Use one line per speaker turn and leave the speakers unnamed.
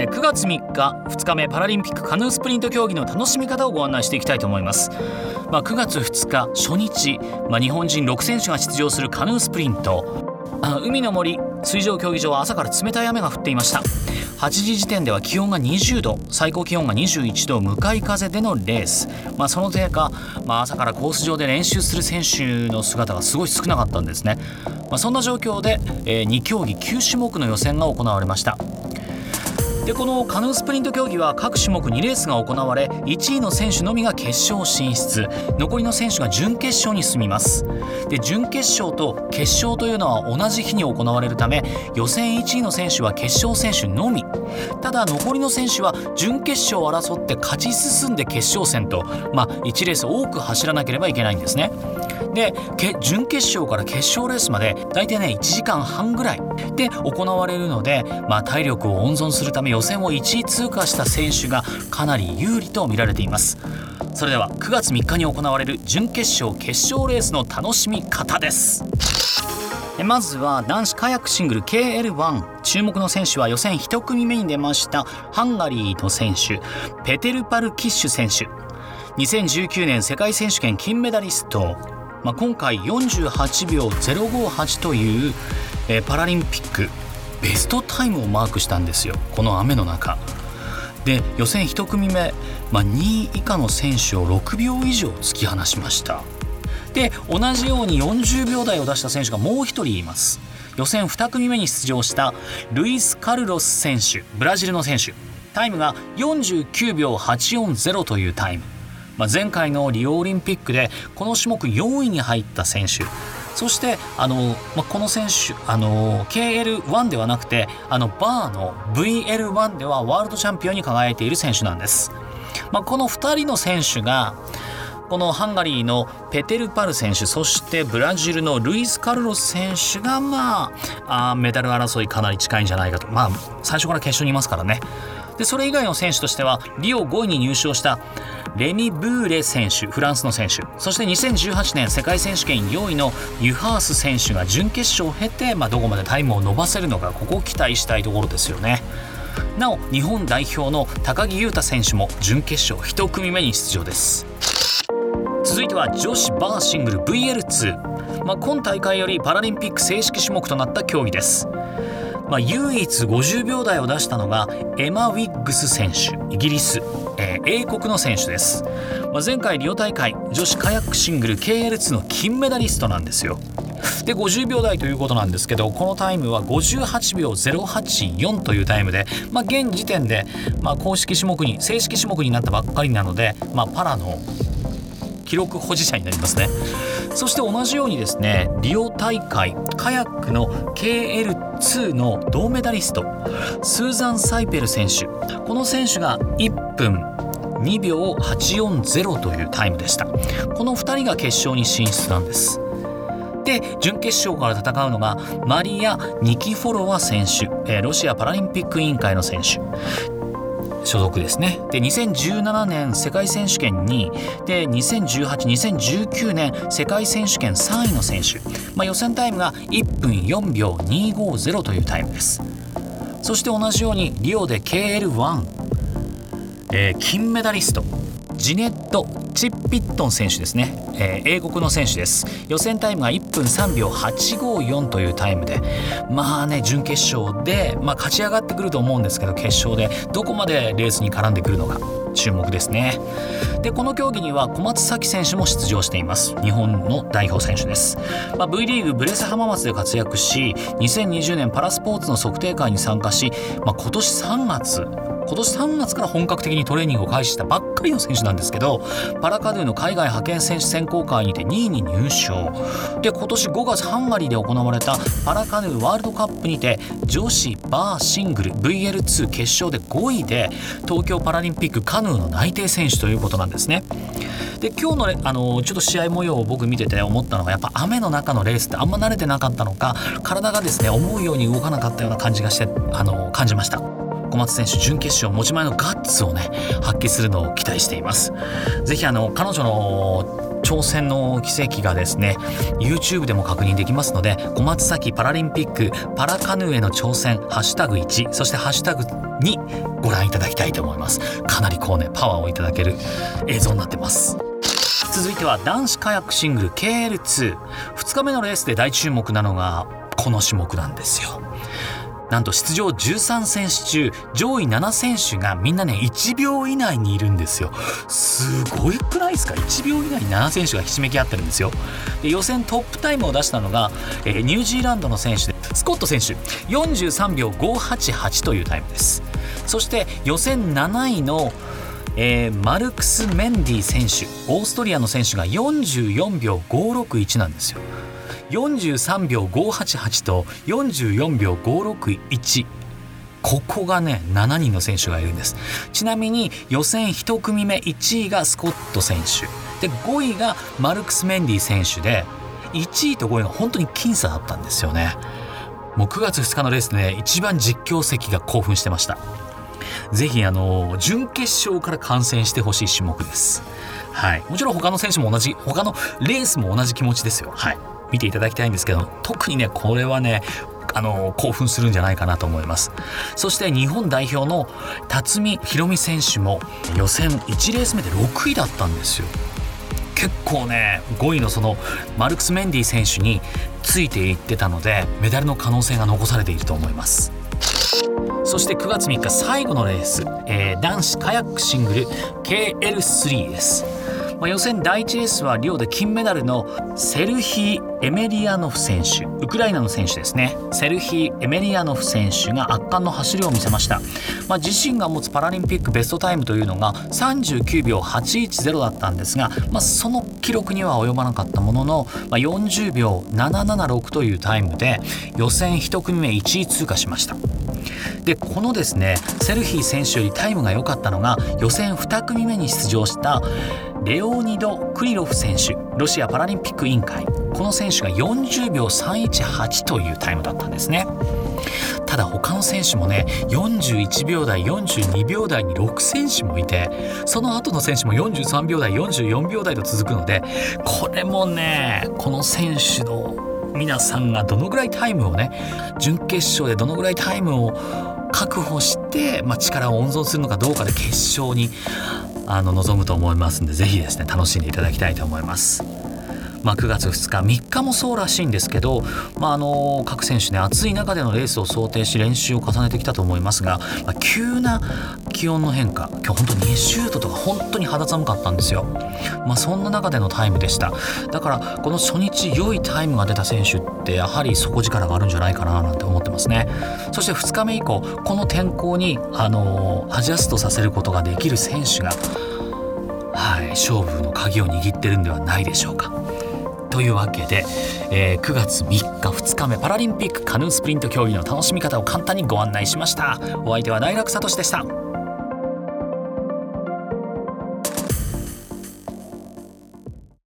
え9月3日2日目パラリンピックカヌースプリント競技の楽しみ方をご案内していきたいと思います、まあ、9月2日初日、まあ、日本人6選手が出場するカヌースプリント。あ海の森水上競技場は朝から冷たい雨が降っていました。8時時点では気温が20度最高気温が21度向かい風でのレース、まあ、そのせいか、まあ、朝からコース上で練習する選手の姿がすごい少なかったんですね、まあ、そんな状況で、えー、2競技9種目の予選が行われました。でこのカヌースプリント競技は各種目2レースが行われ1位の選手のみが決勝進出。残りの選手が準決勝に進みます。で準決勝と決勝というのは同じ日に行われるため予選1位の選手は決勝選手のみ。ただ残りの選手は準決勝を争って勝ち進んで決勝戦と、まあ、1レース多く走らなければいけないんですね。で準決勝から決勝レースまで大体ね1時間半ぐらい。で行われるので、まあ、体力を温存するため予選を1位通過した選手がかなり有利と見られています。それでは9月3日に行われる準決勝決勝レースの楽しみ方です。まずは男子カヤックシングル KL1 注目の選手は予選1組目に出ましたハンガリーの選手ペテル・パルキッシュ選手。2019年世界選手権金メダリストまあ、今回48秒058という、えー、パラリンピックベストタイムをマークしたんですよ。この雨の中。で予選1組目、まあ、2位以下の選手を6秒以上突き放しました。で同じように40秒台を出した選手がもう1人います。予選2組目に出場したルイス・カルロス選手ブラジルの選手。タイムが49秒840というタイム。まあ、前回のリオオリンピックでこの種目4位に入った選手。そしてあの、まあ、この選手あの KL1 ではなくてあのバーの VL1 ではワールドチャンピオンに輝いている選手なんです。まあ、この2人の選手がこのハンガリーのペテル・パル選手そしてブラジルのルイス・カルロス選手がまああメダル争いかなり近いんじゃないかと。まあ最初から決勝にいますからね。でそれ以外の選手としてはリオ5位に入賞したレミ・ブーレ選手フランスの選手。そして2018年世界選手権4位のユハース選手が準決勝を経て、まあ、どこまでタイムを伸ばせるのかここを期待したいところですよね。なお日本代表の高木優太選手も準決勝1組目に出場です。続いては女子バーシングル VL2、まあ、今大会よりパラリンピック正式種目となった競技です。まあ、唯一50秒台を出したのがエマ・ウィッグス選手イギリス、えー、英国の選手です、まあ、前回リオ大会女子カヤックシングル KL2 の金メダリストなんですよ。で50秒台ということなんですけどこのタイムは58秒084というタイムで、まあ、現時点で、まあ、公式種目に正式種目になったばっかりなので、まあ、パラの記録保持者になりますね。そして同じようにですねリオ大会カヤックの KL2 の銅メダリストスーザン・サイペル選手この選手が1分2秒840というタイムでした。この2人が決勝に進出なんです。で準決勝から戦うのがマリア・ニキフォロワ選手ロシアパラリンピック委員会の選手。所属ですね。で2017年世界選手権2位で20182019年世界選手権3位の選手、まあ、予選タイムが1分4秒250というタイムです。そして同じようにリオで KL1、えー、金メダリストジネット・チッピットン選手ですね、えー、英国の選手です。予選タイムが1分3秒854というタイムでまあね準決勝で、まあ、勝ち上がってくると思うんですけど決勝でどこまでレースに絡んでくるのか注目ですね。でこの競技には小松咲選手も出場しています。日本の代表選手です、まあ、V リーグブレス浜松で活躍し2020年パラスポーツの測定会に参加し、まあ、今年3月今年3月から本格的にトレーニングを開始したばっかりの選手なんですけどパラカヌーの海外派遣選手選考会にて2位に入賞で今年5月ハンガリーで行われたパラカヌーワールドカップにて女子バーシングル VL2 決勝で5位で東京パラリンピックカヌーの内定選手ということなんですね。で今日のねあのちょっと試合模様を僕見てて思ったのがやっぱ雨の中のレースってあんま慣れてなかったのか体がですね思うように動かなかったような感じがしてあの感じました。小松選手準決勝持ち前のガッツをね発揮するのを期待しています。ぜひあの彼女の挑戦の奇跡がですね YouTube でも確認できますので小松崎パラリンピックパラカヌーへの挑戦ハッシュタグ1そしてハッシュタグ2ご覧いただきたいと思います。かなりこうねパワーをいただける映像になってます。続いては男子カヤックシングル KL22 日目のレースで大注目なのがこの種目なんですよ。なんと出場13選手中上位7選手がみんなね1秒以内にいるんですよ。すごいくないですか。1秒以内に7選手がひしめき合ってるんですよ。で予選トップタイムを出したのが、えー、ニュージーランドの選手でスコット選手。43秒588というタイムです。そして予選7位のえー、マルクス・メンディ選手。オーストリアの選手が44秒561なんですよ。43秒588と44秒561ここがね7人の選手がいるんです。ちなみに予選1組目1位がスコット選手。で5位がマルクス・メンディ選手で1位と5位が本当に僅差だったんですよね。もう9月2日のレースで、ね、一番実況席が興奮してました。ぜひあの準決勝から観戦してほしい種目です。はい。もちろん他の選手も同じ他のレースも同じ気持ちですよ。はい。見ていただきたいんですけど特にねこれはねあの興奮するんじゃないかなと思います。そして日本代表の辰巳宏美選手も予選1レース目で6位だったんですよ。結構ね5位のそのマルクス・メンディ選手についていってたのでメダルの可能性が残されていると思います。そして9月3日最後のレース、えー、男子カヤックシングル KL3 です。まあ、予選第1レースはリオで金メダルのセルヒー・エメリアノフ選手ウクライナの選手ですね。セルヒー・エメリアノフ選手が圧巻の走りを見せました、まあ、自身が持つパラリンピックベストタイムというのが39秒810だったんですが、まあ、その記録には及ばなかったものの、まあ、40秒776というタイムで予選1組目1位通過しました。でこのですねセルヒー選手よりタイムが良かったのが予選2組目に出場したレオニド・クリロフ選手ロシアパラリンピック委員会。この選手が40秒318というタイムだったんですね。ただ他の選手もね41秒台42秒台に6選手もいてその後の選手も43秒台44秒台と続くのでこれもねこの選手の皆さんがどのぐらいタイムをね準決勝でどのぐらいタイムを確保して、まあ、力を温存するのかどうかで決勝にあの望むと思いますんで是非ですね楽しんでいただきたいと思います。まあ、9月2日3日もそうらしいんですけど、まあ、あの各選手ね暑い中でのレースを想定し練習を重ねてきたと思いますが、まあ、急な気温の変化今日本当に20度とか本当に肌寒かったんですよ、まあ、そんな中でのタイムでしただからこの初日良いタイムが出た選手ってやはり底力があるんじゃないかななんて思ってますね。そして2日目以降この天候にあのアジャストさせることができる選手がはい、勝負の鍵を握ってるんではないでしょうか。というわけで、えー、9月3日2日目パラリンピックカヌースプリント競技の楽しみ方を簡単にご案内しました。お相手は大楽聡でした。